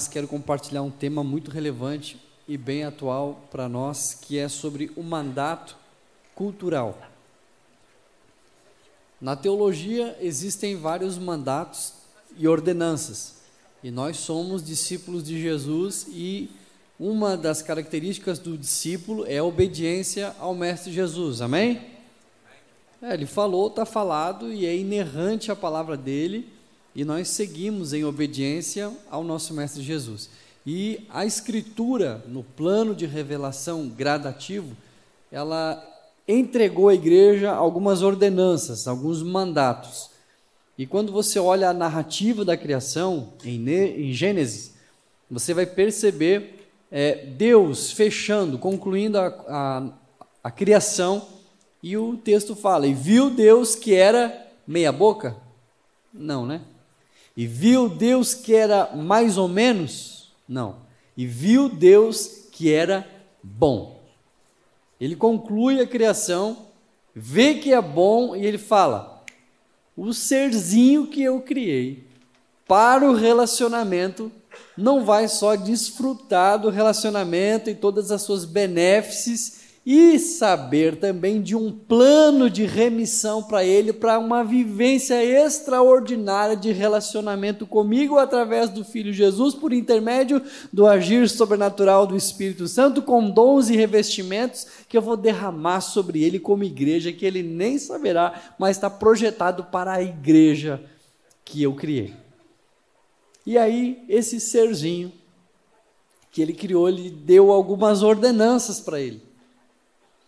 mas quero compartilhar um tema muito relevante e bem atual para nós, que é sobre o mandato cultural. Na teologia existem vários mandatos e ordenanças, e nós somos discípulos de Jesus e uma das características do discípulo é a obediência ao Mestre Jesus, amém? É, ele falou, está falado e é inerrante a palavra dele e nós seguimos em obediência ao nosso Mestre Jesus. E a Escritura, no plano de revelação gradativo, ela entregou à igreja algumas ordenanças, alguns mandatos. E quando você olha a narrativa da criação, em, em Gênesis, você vai perceber é, Deus fechando, concluindo a, a, a criação, e o texto fala: E viu Deus que era meia-boca? Não, né? E viu Deus que era mais ou menos? Não. E viu Deus que era bom. Ele conclui a criação, vê que é bom e ele fala: o serzinho que eu criei para o relacionamento não vai só desfrutar do relacionamento e todas as suas benéfices e saber também de um plano de remissão para ele, para uma vivência extraordinária de relacionamento comigo através do Filho Jesus, por intermédio do agir sobrenatural do Espírito Santo, com dons e revestimentos que eu vou derramar sobre ele como igreja, que ele nem saberá, mas está projetado para a igreja que eu criei. E aí, esse serzinho que ele criou, ele deu algumas ordenanças para ele.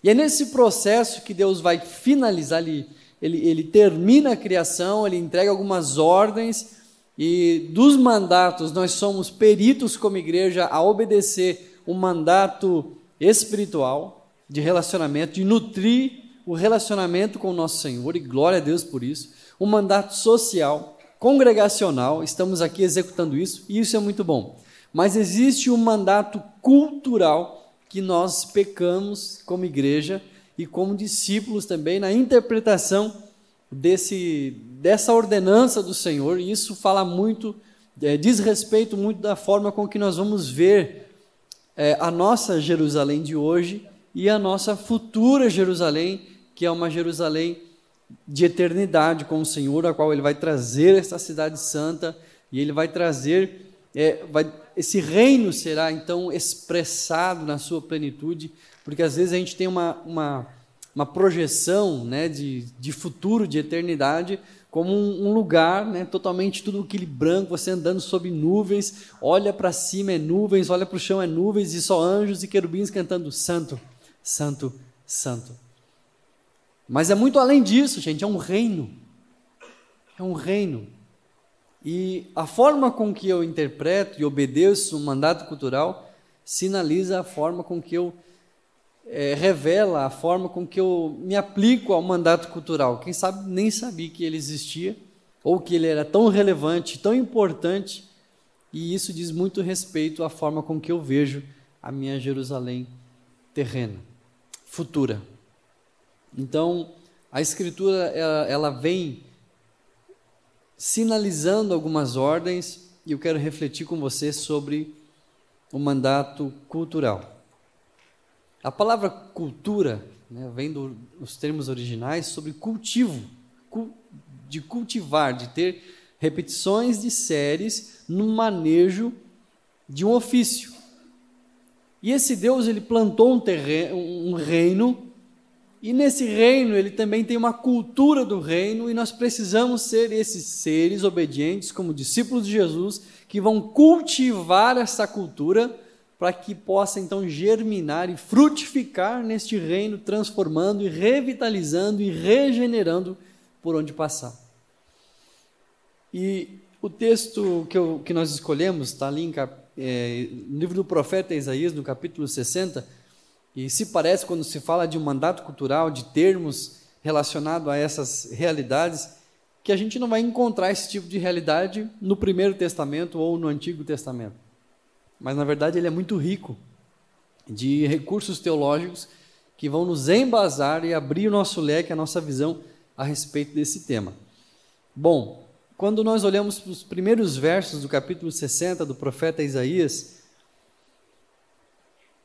E é nesse processo que Deus vai finalizar, ele, ele, ele termina a criação, ele entrega algumas ordens, e dos mandatos, nós somos peritos como igreja a obedecer o um mandato espiritual de relacionamento, de nutrir o relacionamento com o nosso Senhor, e glória a Deus por isso. O um mandato social, congregacional, estamos aqui executando isso, e isso é muito bom. Mas existe um mandato cultural que nós pecamos como igreja e como discípulos também na interpretação desse, dessa ordenança do Senhor, e isso fala muito, é, diz respeito muito da forma com que nós vamos ver é, a nossa Jerusalém de hoje e a nossa futura Jerusalém, que é uma Jerusalém de eternidade com o Senhor, a qual Ele vai trazer essa cidade santa e Ele vai trazer, é, vai esse reino será então expressado na sua plenitude, porque às vezes a gente tem uma, uma, uma projeção né, de, de futuro, de eternidade, como um, um lugar né, totalmente tudo aquele branco, você andando sob nuvens, olha para cima é nuvens, olha para o chão é nuvens, e só anjos e querubins cantando Santo, Santo, Santo. Mas é muito além disso, gente, é um reino. É um reino. E a forma com que eu interpreto e obedeço o mandato cultural sinaliza a forma com que eu é, revela a forma com que eu me aplico ao mandato cultural. Quem sabe nem sabia que ele existia ou que ele era tão relevante, tão importante, e isso diz muito respeito à forma com que eu vejo a minha Jerusalém terrena, futura. Então, a escritura ela, ela vem sinalizando algumas ordens e eu quero refletir com você sobre o mandato cultural. A palavra cultura né, vem dos termos originais sobre cultivo, de cultivar, de ter repetições de séries no manejo de um ofício. E esse Deus ele plantou um, terreno, um reino e nesse reino, ele também tem uma cultura do reino, e nós precisamos ser esses seres obedientes, como discípulos de Jesus, que vão cultivar essa cultura para que possa então germinar e frutificar neste reino, transformando e revitalizando e regenerando por onde passar. E o texto que, eu, que nós escolhemos está ali em, é, no livro do profeta Isaías, no capítulo 60 e se parece, quando se fala de um mandato cultural, de termos relacionados a essas realidades, que a gente não vai encontrar esse tipo de realidade no Primeiro Testamento ou no Antigo Testamento. Mas, na verdade, ele é muito rico de recursos teológicos que vão nos embasar e abrir o nosso leque, a nossa visão a respeito desse tema. Bom, quando nós olhamos para os primeiros versos do capítulo 60 do profeta Isaías,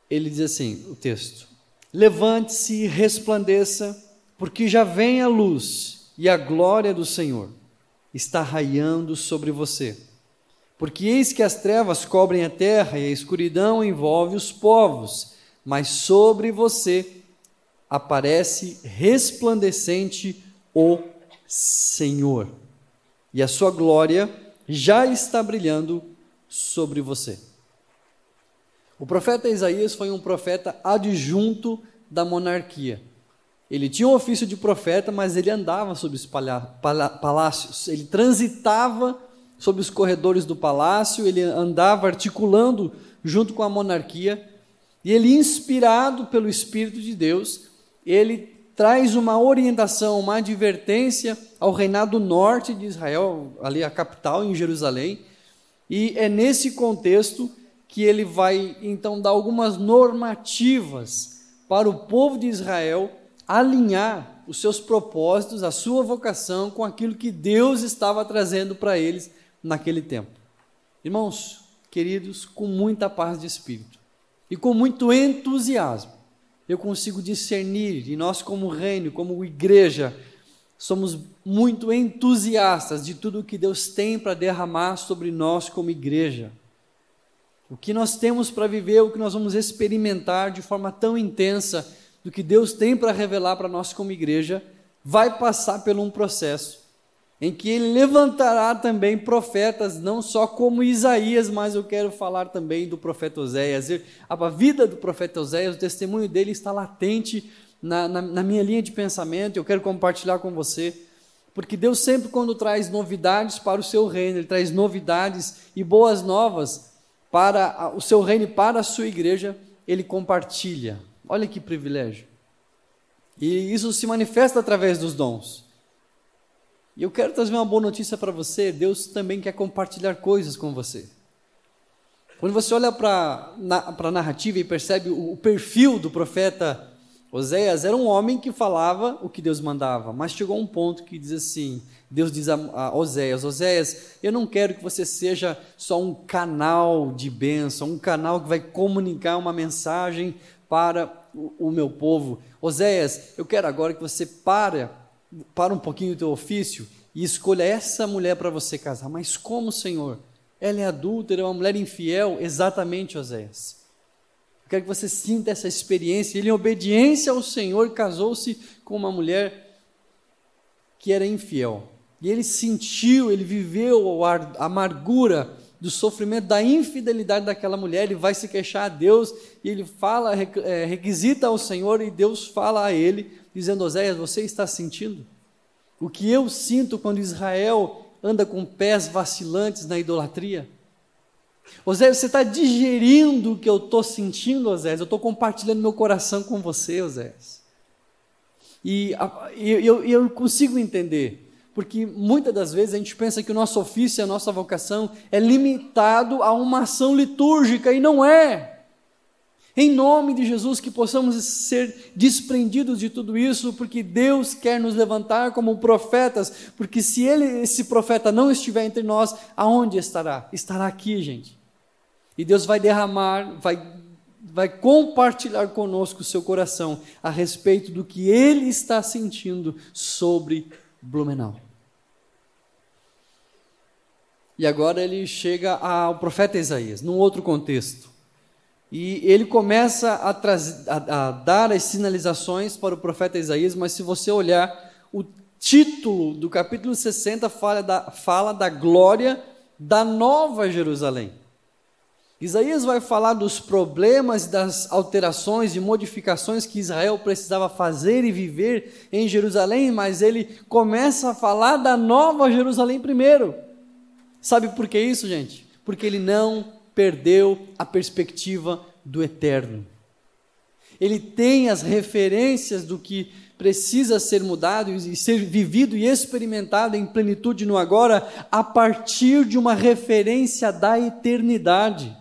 ele diz assim: o texto: Levante-se e resplandeça, porque já vem a luz e a glória do Senhor está raiando sobre você. Porque eis que as trevas cobrem a terra e a escuridão envolve os povos, mas sobre você aparece resplandecente o Senhor, e a sua glória já está brilhando sobre você. O profeta Isaías foi um profeta adjunto da monarquia. Ele tinha o ofício de profeta, mas ele andava sobre os palácios, ele transitava sobre os corredores do palácio, ele andava articulando junto com a monarquia, e ele, inspirado pelo Espírito de Deus, ele traz uma orientação, uma advertência ao reinado norte de Israel, ali a capital em Jerusalém, e é nesse contexto que ele vai então dar algumas normativas para o povo de Israel alinhar os seus propósitos, a sua vocação com aquilo que Deus estava trazendo para eles naquele tempo. Irmãos, queridos, com muita paz de espírito e com muito entusiasmo, eu consigo discernir, e nós, como reino, como igreja, somos muito entusiastas de tudo o que Deus tem para derramar sobre nós como igreja. O que nós temos para viver, o que nós vamos experimentar de forma tão intensa do que Deus tem para revelar para nós como igreja, vai passar por um processo em que ele levantará também profetas, não só como Isaías, mas eu quero falar também do profeta Oséias. A vida do profeta Oséias, o testemunho dele está latente na, na, na minha linha de pensamento, eu quero compartilhar com você, porque Deus sempre, quando traz novidades para o seu reino, Ele traz novidades e boas novas para o seu reino e para a sua igreja, Ele compartilha. Olha que privilégio. E isso se manifesta através dos dons. E eu quero trazer uma boa notícia para você: Deus também quer compartilhar coisas com você. Quando você olha para a narrativa e percebe o, o perfil do profeta Oséias, era um homem que falava o que Deus mandava, mas chegou um ponto que diz assim: Deus diz a, Oséias: Oséias, eu não quero que você seja só um canal de bênção, um canal que vai comunicar uma mensagem para o, o meu povo. Oséias, eu quero agora que você para, para um pouquinho o teu ofício e escolha essa mulher para você casar. Mas como, Senhor? Ela é adúltera, é uma mulher infiel? Exatamente, Oséias. Eu quero que você sinta essa experiência. Ele, em obediência ao Senhor, casou-se com uma mulher que era infiel. E ele sentiu, ele viveu a amargura do sofrimento, da infidelidade daquela mulher, ele vai se queixar a Deus e ele fala, é, requisita ao Senhor e Deus fala a ele, dizendo: Oséias, você está sentindo? O que eu sinto quando Israel anda com pés vacilantes na idolatria? Oséias, você está digerindo o que eu estou sentindo, Oséias? Eu estou compartilhando meu coração com você, Oséias. E eu, eu consigo entender porque muitas das vezes a gente pensa que o nosso ofício, a nossa vocação é limitado a uma ação litúrgica e não é. Em nome de Jesus, que possamos ser desprendidos de tudo isso, porque Deus quer nos levantar como profetas, porque se ele, esse profeta não estiver entre nós, aonde estará? Estará aqui, gente. E Deus vai derramar, vai, vai compartilhar conosco o seu coração a respeito do que ele está sentindo sobre Blumenau. E agora ele chega ao profeta Isaías, num outro contexto. E ele começa a, a, a, dar as sinalizações para o profeta Isaías, mas se você olhar, o título do capítulo 60 fala da, fala da glória da nova Jerusalém. Isaías vai falar dos problemas, das alterações e modificações que Israel precisava fazer e viver em Jerusalém, mas ele começa a falar da nova Jerusalém primeiro. Sabe por que isso, gente? Porque ele não perdeu a perspectiva do eterno. Ele tem as referências do que precisa ser mudado e ser vivido e experimentado em plenitude no agora, a partir de uma referência da eternidade.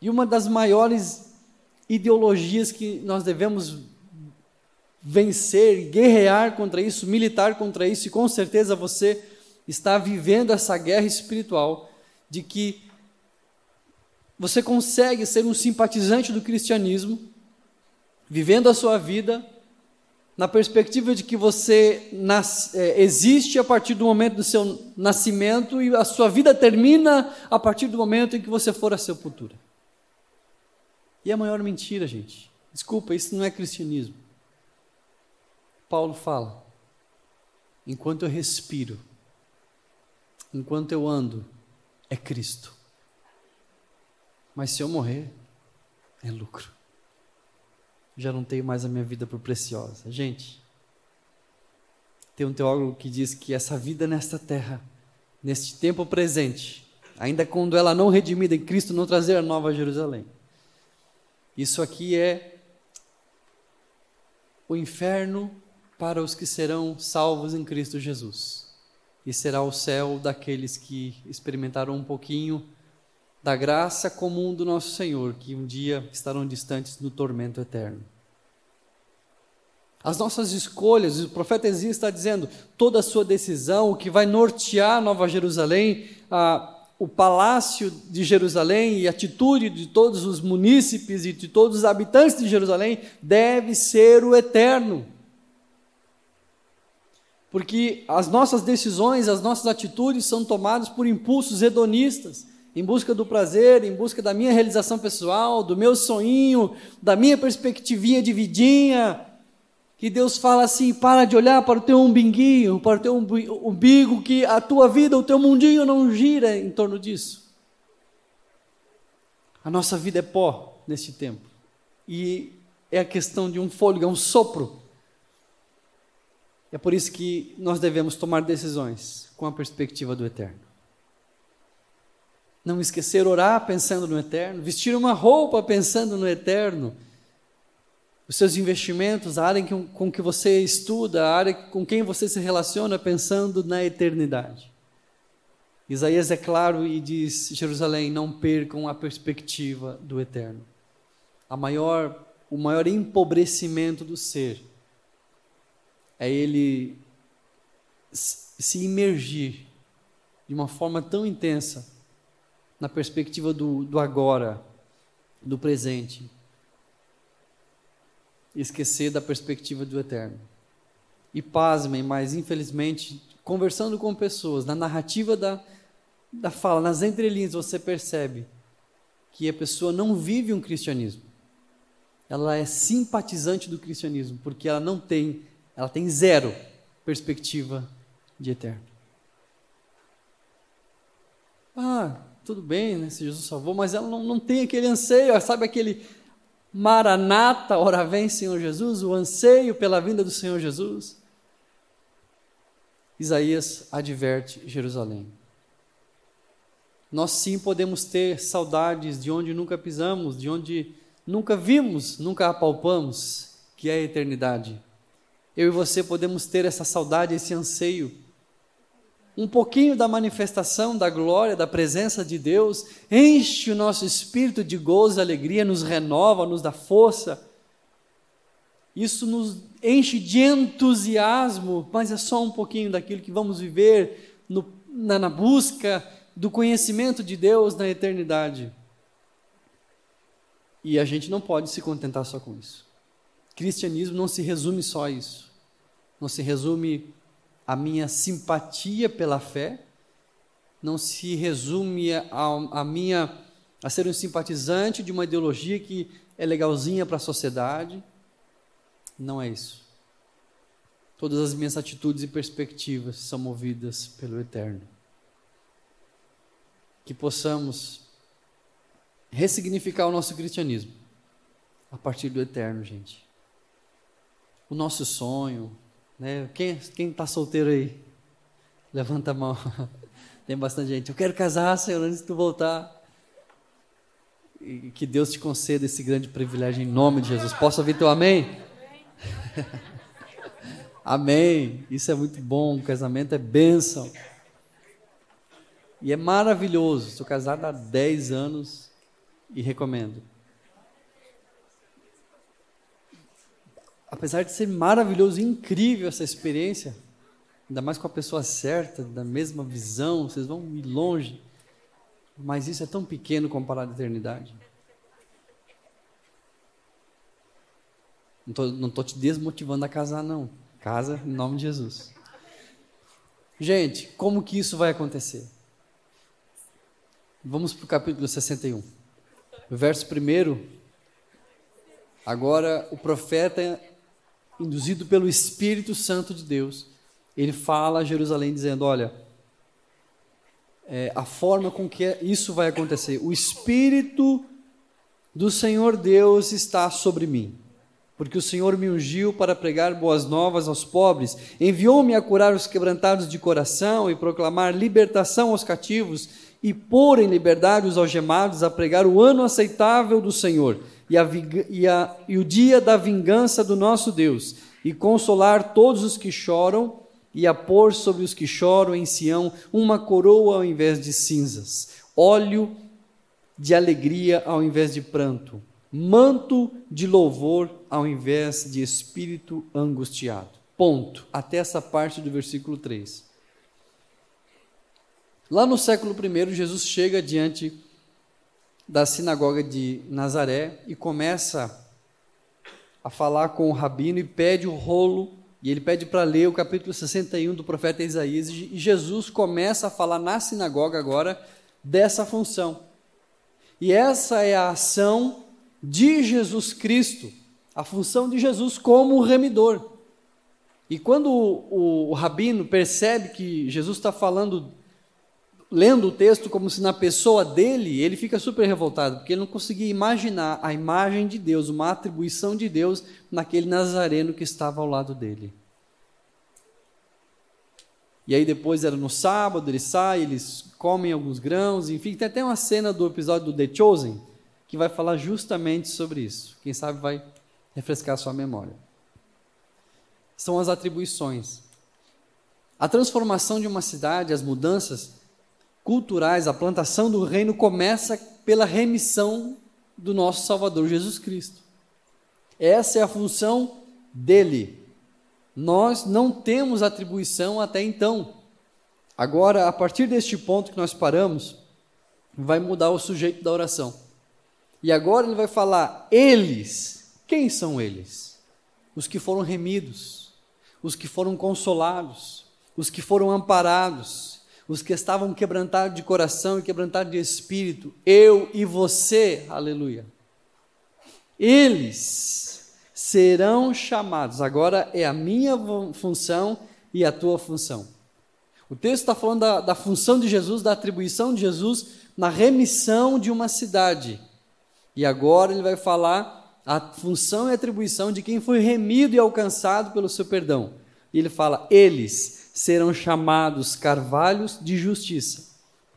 E uma das maiores ideologias que nós devemos vencer, guerrear contra isso, militar contra isso, e com certeza você está vivendo essa guerra espiritual de que você consegue ser um simpatizante do cristianismo, vivendo a sua vida na perspectiva de que você é, existe a partir do momento do seu nascimento e a sua vida termina a partir do momento em que você for à sepultura. E a maior mentira, gente. Desculpa, isso não é cristianismo. Paulo fala: enquanto eu respiro, enquanto eu ando, é Cristo. Mas se eu morrer, é lucro. Já não tenho mais a minha vida por preciosa. Gente, tem um teólogo que diz que essa vida nesta terra, neste tempo presente, ainda quando ela não redimida em Cristo, não trazer a nova Jerusalém. Isso aqui é o inferno para os que serão salvos em Cristo Jesus. E será o céu daqueles que experimentaram um pouquinho da graça comum do nosso Senhor, que um dia estarão distantes do tormento eterno. As nossas escolhas, o profeta Esias está dizendo, toda a sua decisão, o que vai nortear Nova Jerusalém, a, o palácio de Jerusalém e a atitude de todos os munícipes e de todos os habitantes de Jerusalém deve ser o eterno porque as nossas decisões, as nossas atitudes são tomadas por impulsos hedonistas, em busca do prazer, em busca da minha realização pessoal, do meu sonho, da minha perspectivinha de vidinha. Que Deus fala assim: para de olhar para o teu umbiguinho, para o teu umbigo, que a tua vida, o teu mundinho não gira em torno disso. A nossa vida é pó neste tempo. E é a questão de um fôlego, é um sopro é por isso que nós devemos tomar decisões com a perspectiva do eterno. Não esquecer orar pensando no eterno, vestir uma roupa pensando no eterno. Os seus investimentos, a área com que você estuda, a área com quem você se relaciona pensando na eternidade. Isaías é claro e diz: Jerusalém, não percam a perspectiva do eterno. A maior, o maior empobrecimento do ser é ele se imergir de uma forma tão intensa na perspectiva do, do agora, do presente, e esquecer da perspectiva do eterno. E pasmem, mas infelizmente, conversando com pessoas, na narrativa da, da fala, nas entrelinhas, você percebe que a pessoa não vive um cristianismo. Ela é simpatizante do cristianismo, porque ela não tem ela tem zero perspectiva de eterno. Ah, tudo bem, né, se Jesus salvou, mas ela não, não tem aquele anseio, sabe aquele maranata, ora vem Senhor Jesus, o anseio pela vinda do Senhor Jesus. Isaías adverte Jerusalém. Nós sim podemos ter saudades de onde nunca pisamos, de onde nunca vimos, nunca apalpamos, que é a eternidade eu e você podemos ter essa saudade, esse anseio. Um pouquinho da manifestação da glória, da presença de Deus, enche o nosso espírito de gozo e alegria, nos renova, nos dá força. Isso nos enche de entusiasmo, mas é só um pouquinho daquilo que vamos viver no, na, na busca do conhecimento de Deus na eternidade. E a gente não pode se contentar só com isso. Cristianismo não se resume só a isso não se resume a minha simpatia pela fé, não se resume a, a minha a ser um simpatizante de uma ideologia que é legalzinha para a sociedade. Não é isso. Todas as minhas atitudes e perspectivas são movidas pelo eterno. Que possamos ressignificar o nosso cristianismo a partir do eterno, gente. O nosso sonho, né? Quem está solteiro aí? Levanta a mão. Tem bastante gente. Eu quero casar, Senhor, antes de tu voltar. E que Deus te conceda esse grande privilégio em nome de Jesus. Posso ouvir teu amém? amém. Isso é muito bom. O casamento é bênção. E é maravilhoso. Estou casado há 10 anos e recomendo. Apesar de ser maravilhoso incrível essa experiência, ainda mais com a pessoa certa, da mesma visão, vocês vão ir longe. Mas isso é tão pequeno comparado à eternidade. Não estou te desmotivando a casar, não. Casa em nome de Jesus. Gente, como que isso vai acontecer? Vamos para o capítulo 61. O verso 1. Agora, o profeta, induzido pelo Espírito Santo de Deus, ele fala a Jerusalém dizendo: Olha, é, a forma com que isso vai acontecer. O Espírito do Senhor Deus está sobre mim porque o Senhor me ungiu para pregar boas novas aos pobres, enviou-me a curar os quebrantados de coração e proclamar libertação aos cativos e pôr em liberdade os algemados, a pregar o ano aceitável do Senhor e, a, e, a, e o dia da vingança do nosso Deus, e consolar todos os que choram, e a pôr sobre os que choram em Sião uma coroa ao invés de cinzas, óleo de alegria ao invés de pranto manto de louvor ao invés de espírito angustiado. Ponto. Até essa parte do versículo 3. Lá no século I, Jesus chega diante da sinagoga de Nazaré e começa a falar com o rabino e pede o rolo, e ele pede para ler o capítulo 61 do profeta Isaías, e Jesus começa a falar na sinagoga agora dessa função. E essa é a ação de Jesus Cristo, a função de Jesus como remidor. E quando o, o, o rabino percebe que Jesus está falando, lendo o texto como se na pessoa dele, ele fica super revoltado, porque ele não conseguia imaginar a imagem de Deus, uma atribuição de Deus naquele nazareno que estava ao lado dele. E aí depois era no sábado, ele sai, eles comem alguns grãos, enfim, tem até uma cena do episódio do The Chosen, que vai falar justamente sobre isso. Quem sabe vai refrescar sua memória. São as atribuições. A transformação de uma cidade, as mudanças culturais, a plantação do reino começa pela remissão do nosso Salvador Jesus Cristo. Essa é a função dele. Nós não temos atribuição até então. Agora, a partir deste ponto que nós paramos, vai mudar o sujeito da oração. E agora ele vai falar: eles. Quem são eles? Os que foram remidos, os que foram consolados, os que foram amparados, os que estavam quebrantados de coração e quebrantados de espírito. Eu e você, aleluia. Eles serão chamados. Agora é a minha função e a tua função. O texto está falando da, da função de Jesus, da atribuição de Jesus na remissão de uma cidade e agora ele vai falar a função e atribuição de quem foi remido e alcançado pelo seu perdão. E ele fala: eles serão chamados carvalhos de justiça,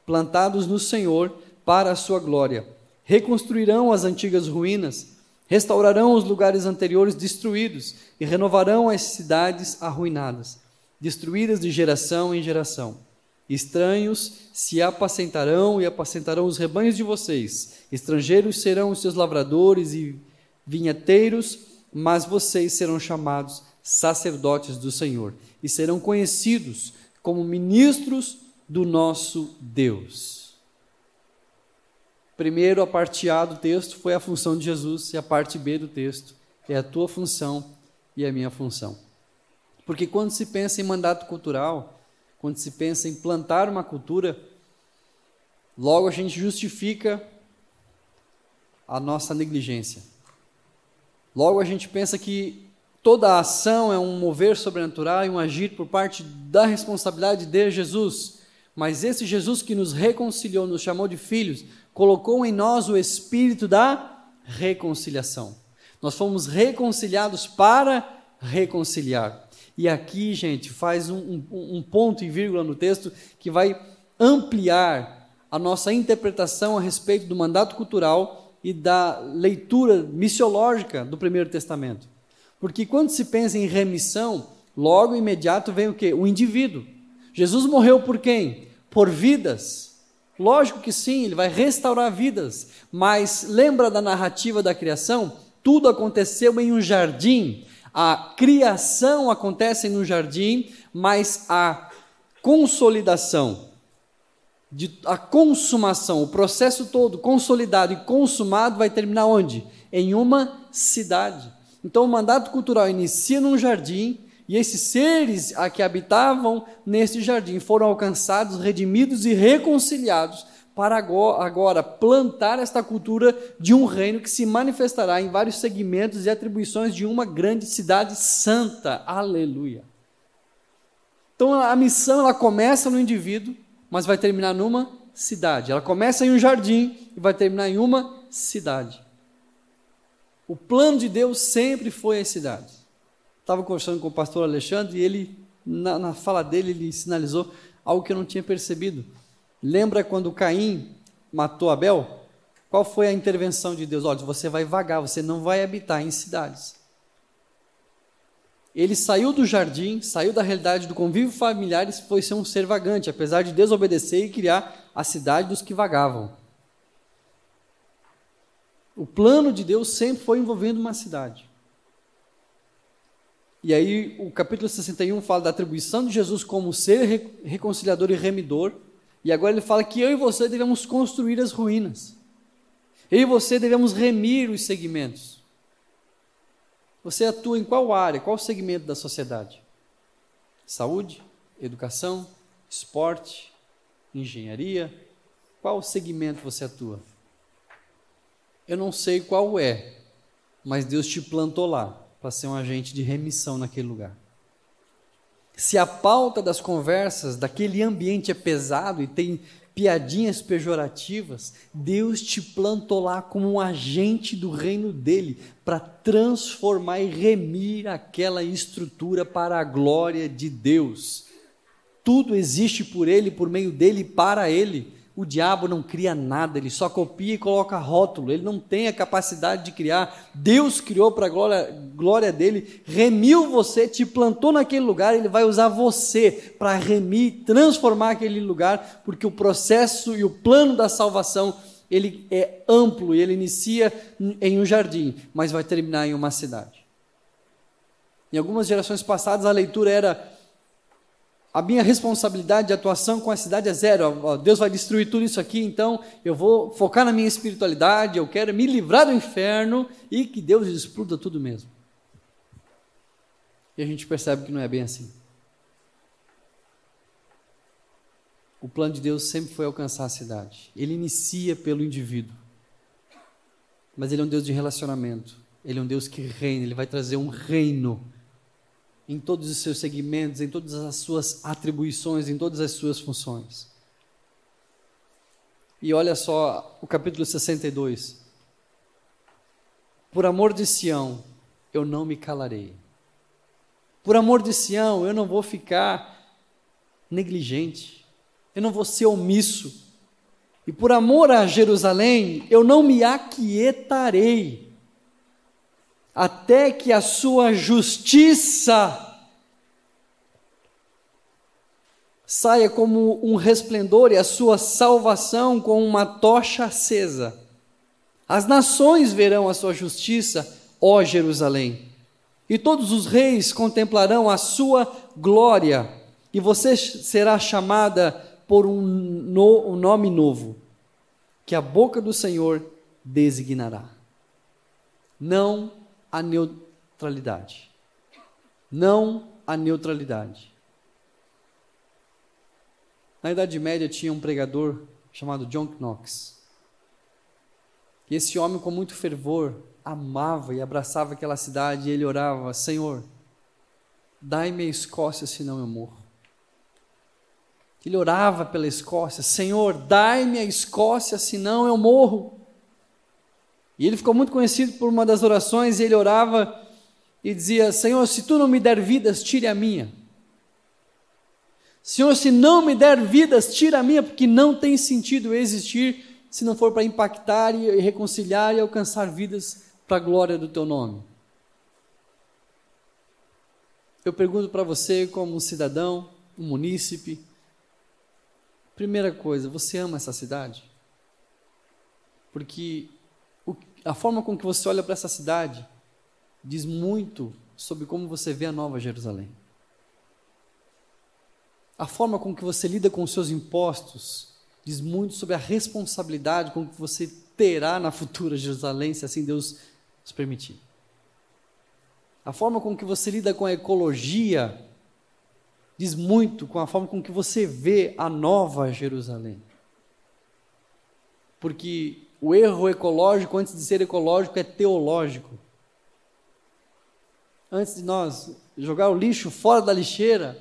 plantados no Senhor para a sua glória. Reconstruirão as antigas ruínas, restaurarão os lugares anteriores destruídos e renovarão as cidades arruinadas, destruídas de geração em geração. Estranhos se apacentarão e apacentarão os rebanhos de vocês Estrangeiros serão os seus lavradores e vinheteiros, mas vocês serão chamados sacerdotes do Senhor e serão conhecidos como ministros do nosso Deus. Primeiro, a parte A do texto foi a função de Jesus, e a parte B do texto é a tua função e a minha função. Porque quando se pensa em mandato cultural, quando se pensa em plantar uma cultura, logo a gente justifica a nossa negligência. Logo a gente pensa que toda a ação é um mover sobrenatural e um agir por parte da responsabilidade de Jesus. Mas esse Jesus que nos reconciliou, nos chamou de filhos, colocou em nós o espírito da reconciliação. Nós fomos reconciliados para reconciliar. E aqui, gente, faz um, um, um ponto e vírgula no texto que vai ampliar a nossa interpretação a respeito do mandato cultural e da leitura missiológica do Primeiro Testamento. Porque quando se pensa em remissão, logo imediato vem o que? O indivíduo. Jesus morreu por quem? Por vidas. Lógico que sim, ele vai restaurar vidas, mas lembra da narrativa da criação? Tudo aconteceu em um jardim. A criação acontece no jardim, mas a consolidação, de, a consumação, o processo todo consolidado e consumado vai terminar onde? Em uma cidade. Então o mandato cultural inicia num jardim e esses seres a que habitavam nesse jardim foram alcançados, redimidos e reconciliados para agora plantar esta cultura de um reino que se manifestará em vários segmentos e atribuições de uma grande cidade santa. Aleluia. Então a missão ela começa no indivíduo, mas vai terminar numa cidade. Ela começa em um jardim e vai terminar em uma cidade. O plano de Deus sempre foi a cidade. Estava conversando com o pastor Alexandre e ele, na, na fala dele, ele sinalizou algo que eu não tinha percebido. Lembra quando Caim matou Abel? Qual foi a intervenção de Deus? Olha, você vai vagar, você não vai habitar em cidades. Ele saiu do jardim, saiu da realidade do convívio familiar e foi ser um ser vagante, apesar de desobedecer e criar a cidade dos que vagavam. O plano de Deus sempre foi envolvendo uma cidade. E aí o capítulo 61 fala da atribuição de Jesus como ser reconciliador e remidor. E agora ele fala que eu e você devemos construir as ruínas. Eu e você devemos remir os segmentos. Você atua em qual área, qual segmento da sociedade? Saúde, educação, esporte, engenharia? Qual segmento você atua? Eu não sei qual é, mas Deus te plantou lá para ser um agente de remissão naquele lugar. Se a pauta das conversas daquele ambiente é pesado e tem piadinhas pejorativas, Deus te plantou lá como um agente do reino dele para transformar e remir aquela estrutura para a glória de Deus. Tudo existe por ele, por meio dele e para ele. O diabo não cria nada, ele só copia e coloca rótulo, ele não tem a capacidade de criar. Deus criou para a glória, glória dele, remiu você, te plantou naquele lugar, ele vai usar você para remir, transformar aquele lugar, porque o processo e o plano da salvação ele é amplo e ele inicia em um jardim, mas vai terminar em uma cidade. Em algumas gerações passadas a leitura era a minha responsabilidade de atuação com a cidade é zero. Deus vai destruir tudo isso aqui, então eu vou focar na minha espiritualidade, eu quero me livrar do inferno e que Deus exploda tudo mesmo. E a gente percebe que não é bem assim. O plano de Deus sempre foi alcançar a cidade. Ele inicia pelo indivíduo. Mas ele é um Deus de relacionamento. Ele é um Deus que reina, ele vai trazer um reino em todos os seus segmentos, em todas as suas atribuições, em todas as suas funções. E olha só o capítulo 62. Por amor de Sião, eu não me calarei. Por amor de Sião, eu não vou ficar negligente. Eu não vou ser omisso. E por amor a Jerusalém, eu não me aquietarei até que a sua justiça saia como um resplendor e a sua salvação como uma tocha acesa. As nações verão a sua justiça, ó Jerusalém, e todos os reis contemplarão a sua glória, e você será chamada por um, no, um nome novo, que a boca do Senhor designará. Não a neutralidade. Não a neutralidade. Na Idade Média tinha um pregador chamado John Knox. E esse homem, com muito fervor, amava e abraçava aquela cidade e ele orava: Senhor, dai-me a Escócia, senão eu morro. Ele orava pela Escócia: Senhor, dai-me a Escócia, senão eu morro. E ele ficou muito conhecido por uma das orações, ele orava e dizia: Senhor, se tu não me der vidas, tire a minha. Senhor, se não me der vidas, tira a minha, porque não tem sentido existir se não for para impactar e reconciliar e alcançar vidas para a glória do teu nome. Eu pergunto para você, como um cidadão, um munícipe, primeira coisa, você ama essa cidade? Porque a forma com que você olha para essa cidade diz muito sobre como você vê a Nova Jerusalém. A forma com que você lida com os seus impostos diz muito sobre a responsabilidade com que você terá na futura Jerusalém, se assim Deus nos permitir. A forma com que você lida com a ecologia diz muito com a forma com que você vê a nova Jerusalém. Porque o erro ecológico, antes de ser ecológico, é teológico. Antes de nós jogar o lixo fora da lixeira,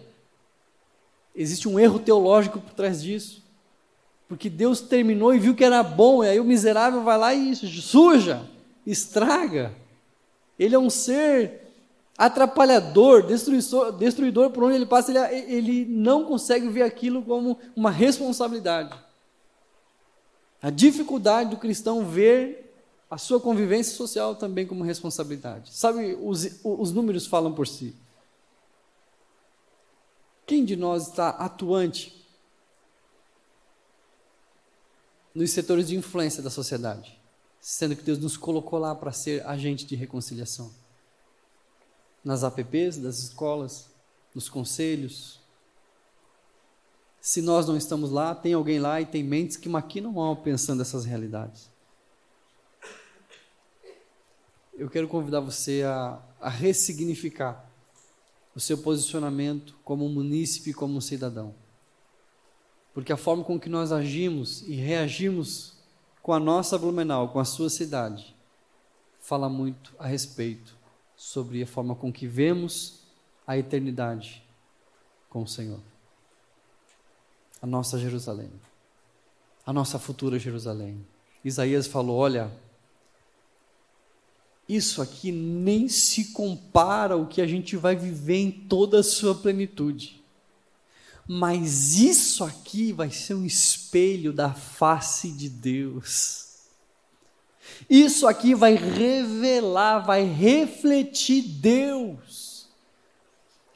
existe um erro teológico por trás disso. Porque Deus terminou e viu que era bom, e aí o miserável vai lá e suja, estraga. Ele é um ser atrapalhador, destruidor, destruidor por onde ele passa, ele, ele não consegue ver aquilo como uma responsabilidade. A dificuldade do cristão ver a sua convivência social também como responsabilidade. Sabe, os, os números falam por si. Quem de nós está atuante nos setores de influência da sociedade? Sendo que Deus nos colocou lá para ser agente de reconciliação nas APPs das escolas, nos conselhos. Se nós não estamos lá, tem alguém lá e tem mentes que maquinam algo pensando essas realidades. Eu quero convidar você a, a ressignificar o seu posicionamento como munícipe, como cidadão. Porque a forma com que nós agimos e reagimos com a nossa Blumenau, com a sua cidade, fala muito a respeito sobre a forma com que vemos a eternidade com o Senhor. A nossa Jerusalém. A nossa futura Jerusalém. Isaías falou: olha, isso aqui nem se compara ao que a gente vai viver em toda a sua plenitude. Mas isso aqui vai ser um espelho da face de Deus. Isso aqui vai revelar, vai refletir Deus.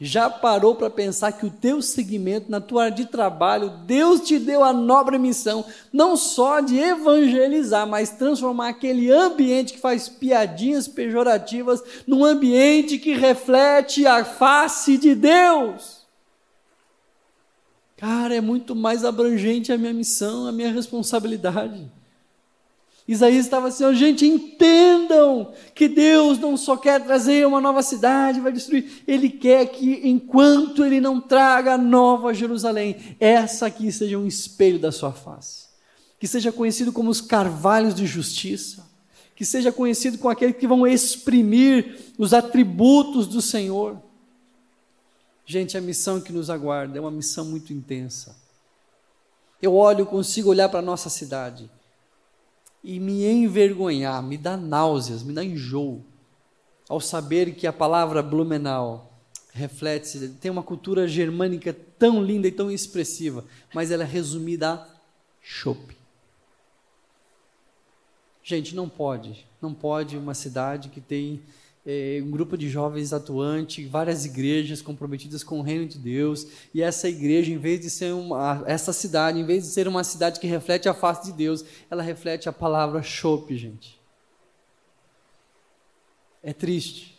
Já parou para pensar que o teu segmento na tua área de trabalho, Deus te deu a nobre missão, não só de evangelizar, mas transformar aquele ambiente que faz piadinhas pejorativas num ambiente que reflete a face de Deus. Cara, é muito mais abrangente a minha missão, a minha responsabilidade. Isaías estava assim, oh, gente, entendam que Deus não só quer trazer uma nova cidade, vai destruir, Ele quer que enquanto Ele não traga a nova Jerusalém, essa aqui seja um espelho da sua face, que seja conhecido como os carvalhos de justiça, que seja conhecido como aqueles que vão exprimir os atributos do Senhor. Gente, a missão que nos aguarda é uma missão muito intensa. Eu olho, consigo olhar para a nossa cidade e me envergonhar, me dá náuseas, me dá enjoo, ao saber que a palavra Blumenau reflete, tem uma cultura germânica tão linda e tão expressiva, mas ela é resumida a chope. Gente, não pode, não pode uma cidade que tem um grupo de jovens atuante, várias igrejas comprometidas com o reino de Deus, e essa igreja, em vez de ser uma, essa cidade, em vez de ser uma cidade que reflete a face de Deus, ela reflete a palavra chope, gente. É triste.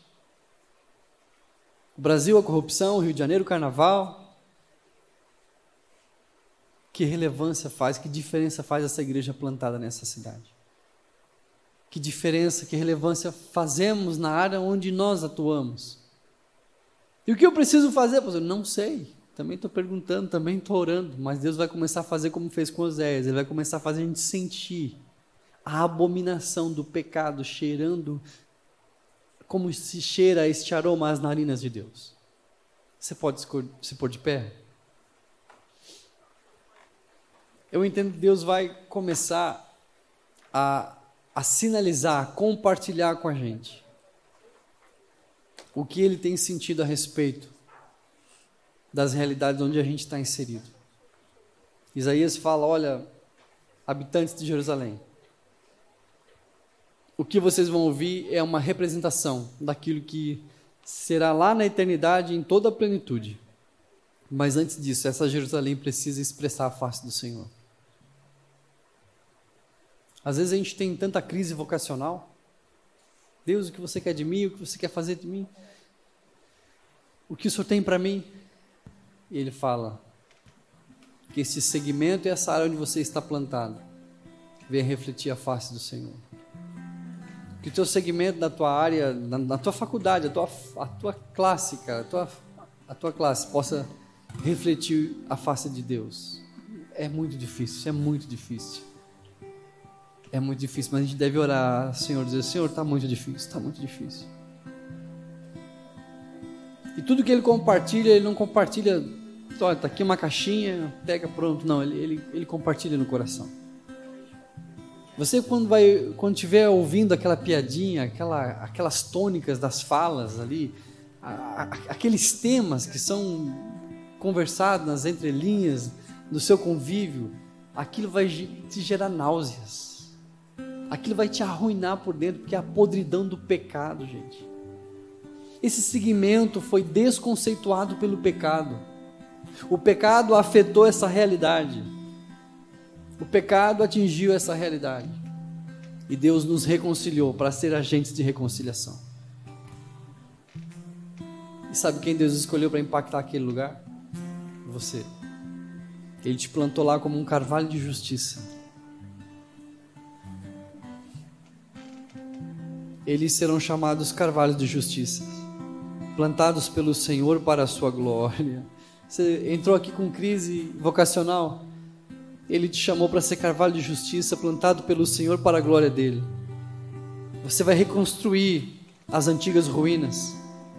O Brasil, a corrupção, o Rio de Janeiro, o carnaval. Que relevância faz, que diferença faz essa igreja plantada nessa cidade? Que diferença, que relevância fazemos na área onde nós atuamos. E o que eu preciso fazer? Pastor? Não sei. Também estou perguntando, também estou orando, mas Deus vai começar a fazer como fez com Oséias, Ele vai começar a fazer a gente sentir a abominação do pecado cheirando como se cheira este aroma às narinas de Deus. Você pode se pôr de pé? Eu entendo que Deus vai começar a a sinalizar, a compartilhar com a gente o que ele tem sentido a respeito das realidades onde a gente está inserido. Isaías fala: olha, habitantes de Jerusalém, o que vocês vão ouvir é uma representação daquilo que será lá na eternidade em toda a plenitude. Mas antes disso, essa Jerusalém precisa expressar a face do Senhor. Às vezes a gente tem tanta crise vocacional. Deus, o que você quer de mim? O que você quer fazer de mim? O que o Senhor tem para mim? E ele fala: que esse segmento e essa área onde você está plantado venha refletir a face do Senhor. Que o teu segmento da tua área, na, na tua faculdade, a tua, a tua classe, cara, a tua, a tua classe possa refletir a face de Deus. É muito difícil, é muito difícil. É muito difícil, mas a gente deve orar, Senhor, dizer, Senhor, está muito difícil, está muito difícil. E tudo que ele compartilha, ele não compartilha, olha, está aqui uma caixinha, pega, pronto. Não, ele, ele, ele compartilha no coração. Você quando vai, quando estiver ouvindo aquela piadinha, aquela, aquelas tônicas das falas ali, a, a, aqueles temas que são conversados nas entrelinhas do seu convívio, aquilo vai te gerar náuseas. Aquilo vai te arruinar por dentro, porque é a podridão do pecado, gente. Esse segmento foi desconceituado pelo pecado. O pecado afetou essa realidade. O pecado atingiu essa realidade. E Deus nos reconciliou para ser agentes de reconciliação. E sabe quem Deus escolheu para impactar aquele lugar? Você. Ele te plantou lá como um carvalho de justiça. Eles serão chamados carvalhos de justiça plantados pelo Senhor para a sua glória. Você entrou aqui com crise vocacional, Ele te chamou para ser carvalho de justiça, plantado pelo Senhor para a glória dele. Você vai reconstruir as antigas ruínas,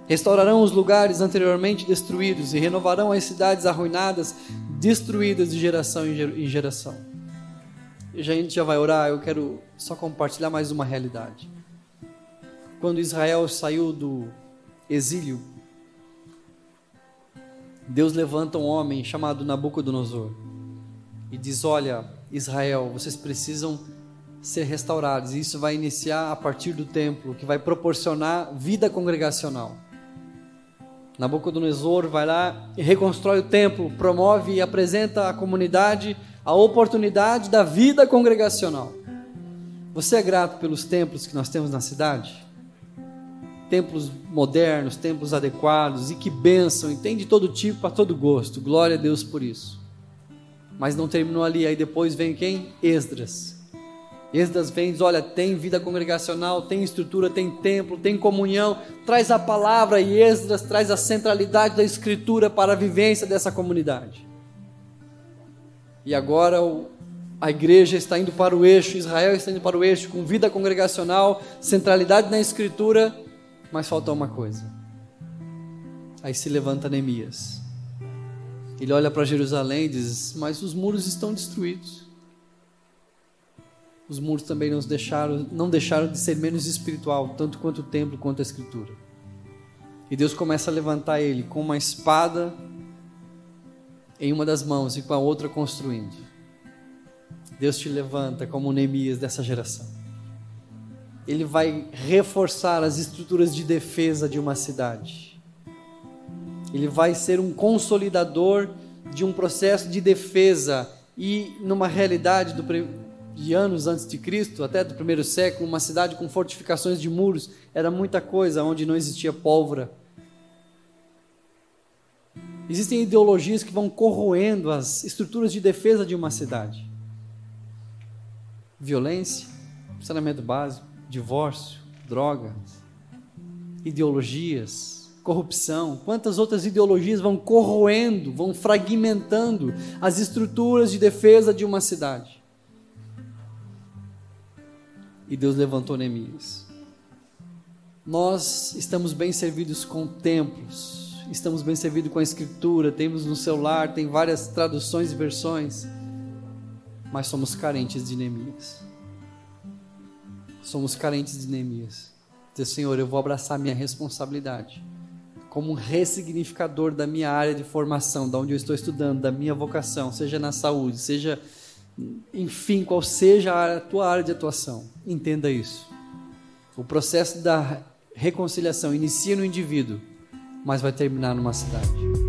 restaurarão os lugares anteriormente destruídos e renovarão as cidades arruinadas, destruídas de geração em geração. E a gente já vai orar, eu quero só compartilhar mais uma realidade. Quando Israel saiu do exílio, Deus levanta um homem chamado Nabucodonosor e diz: Olha, Israel, vocês precisam ser restaurados. E isso vai iniciar a partir do templo, que vai proporcionar vida congregacional. Nabucodonosor vai lá e reconstrói o templo, promove e apresenta à comunidade a oportunidade da vida congregacional. Você é grato pelos templos que nós temos na cidade? Templos modernos, templos adequados, e que bênção, e tem de todo tipo, para todo gosto. Glória a Deus por isso. Mas não terminou ali, aí depois vem quem? Esdras. Esdras vem diz: olha, tem vida congregacional, tem estrutura, tem templo, tem comunhão, traz a palavra e Esdras traz a centralidade da escritura para a vivência dessa comunidade. E agora a igreja está indo para o eixo, Israel está indo para o eixo, com vida congregacional, centralidade na escritura mas falta uma coisa. Aí se levanta Neemias. Ele olha para Jerusalém e diz: Mas os muros estão destruídos. Os muros também não deixaram, não deixaram de ser menos espiritual, tanto quanto o templo quanto a escritura. E Deus começa a levantar ele com uma espada em uma das mãos e com a outra construindo. Deus te levanta como Neemias dessa geração ele vai reforçar as estruturas de defesa de uma cidade. Ele vai ser um consolidador de um processo de defesa e numa realidade do, de anos antes de Cristo, até do primeiro século, uma cidade com fortificações de muros era muita coisa, onde não existia pólvora. Existem ideologias que vão corroendo as estruturas de defesa de uma cidade. Violência, saneamento básico, divórcio, drogas, ideologias, corrupção, quantas outras ideologias vão corroendo, vão fragmentando as estruturas de defesa de uma cidade. E Deus levantou Neemias. Nós estamos bem servidos com templos, estamos bem servidos com a escritura, temos no celular, tem várias traduções e versões, mas somos carentes de Neemias somos carentes de Neemias. Dizer, Senhor, eu vou abraçar minha responsabilidade como um ressignificador da minha área de formação, da onde eu estou estudando, da minha vocação, seja na saúde, seja, enfim, qual seja a tua área de atuação. Entenda isso. O processo da reconciliação inicia no indivíduo, mas vai terminar numa cidade.